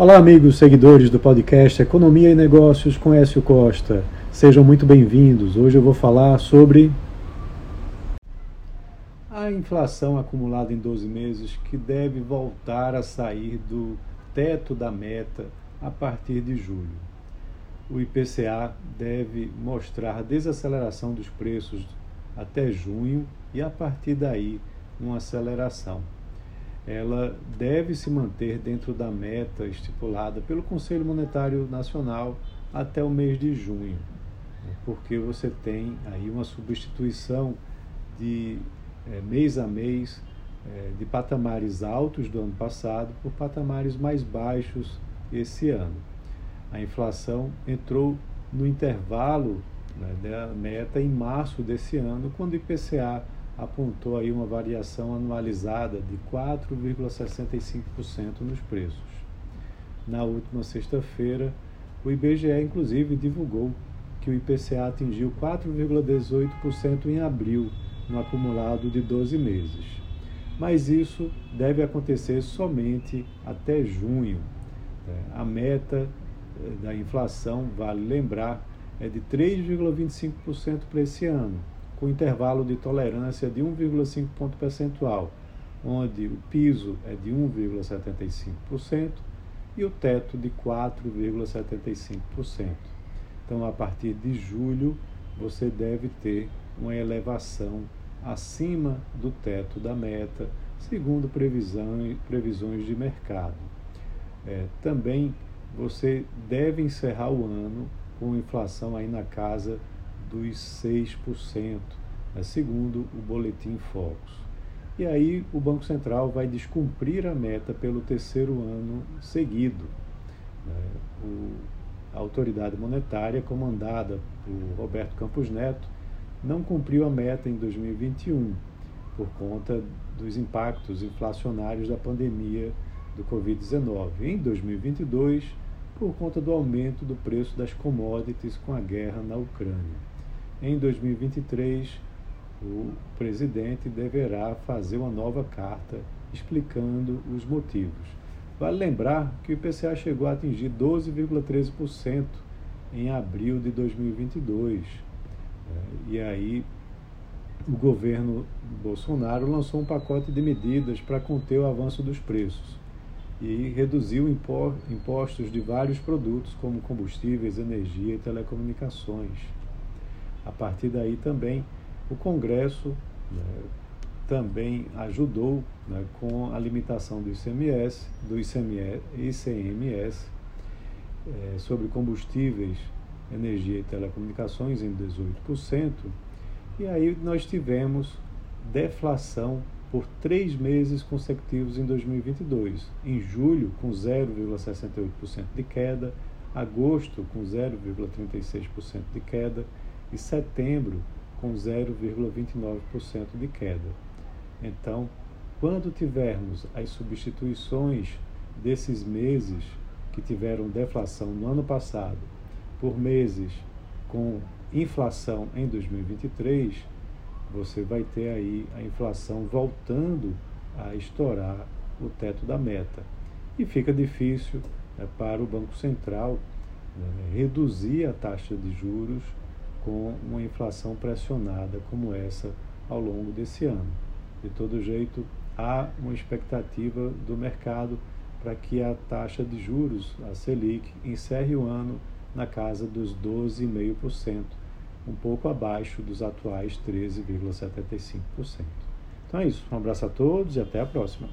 Olá, amigos seguidores do podcast Economia e Negócios com Écio Costa. Sejam muito bem-vindos. Hoje eu vou falar sobre a inflação acumulada em 12 meses que deve voltar a sair do teto da meta a partir de julho. O IPCA deve mostrar desaceleração dos preços até junho e a partir daí uma aceleração ela deve se manter dentro da meta estipulada pelo Conselho Monetário Nacional até o mês de junho, né? porque você tem aí uma substituição de é, mês a mês é, de patamares altos do ano passado por patamares mais baixos esse ano. A inflação entrou no intervalo né, da meta em março desse ano, quando o IPCA apontou aí uma variação anualizada de 4,65% nos preços. Na última sexta-feira, o IBGE inclusive divulgou que o IPCA atingiu 4,18% em abril, no acumulado de 12 meses. Mas isso deve acontecer somente até junho. A meta eh, da inflação, vale lembrar, é de 3,25% para esse ano, com intervalo de tolerância de 1,5 ponto percentual, onde o piso é de 1,75% e o teto de 4,75%. Então, a partir de julho, você deve ter uma elevação acima do teto da meta, segundo previsões de mercado. É, também você deve encerrar o ano com inflação aí na casa dos 6%, né, segundo o Boletim Focus. E aí o Banco Central vai descumprir a meta pelo terceiro ano seguido. Né? A autoridade monetária, comandada por Roberto Campos Neto, não cumpriu a meta em 2021 por conta dos impactos inflacionários da pandemia do Covid-19. Em 2022, por conta do aumento do preço das commodities com a guerra na Ucrânia. Em 2023, o presidente deverá fazer uma nova carta explicando os motivos. Vale lembrar que o IPCA chegou a atingir 12,13% em abril de 2022. É, e aí o governo Bolsonaro lançou um pacote de medidas para conter o avanço dos preços e reduziu impostos de vários produtos, como combustíveis, energia e telecomunicações. A partir daí também o Congresso né, também ajudou né, com a limitação do ICMS, do ICMS, ICMS é, sobre combustíveis, energia e telecomunicações em 18%, e aí nós tivemos deflação por três meses consecutivos em 2022. Em julho, com 0,68% de queda, agosto, com 0,36% de queda, e setembro com 0,29% de queda. Então, quando tivermos as substituições desses meses que tiveram deflação no ano passado por meses com inflação em 2023, você vai ter aí a inflação voltando a estourar o teto da meta. E fica difícil né, para o Banco Central né, reduzir a taxa de juros com uma inflação pressionada como essa ao longo desse ano. De todo jeito, há uma expectativa do mercado para que a taxa de juros, a Selic, encerre o ano na casa dos 12,5%, um pouco abaixo dos atuais 13,75%. Então é isso. Um abraço a todos e até a próxima.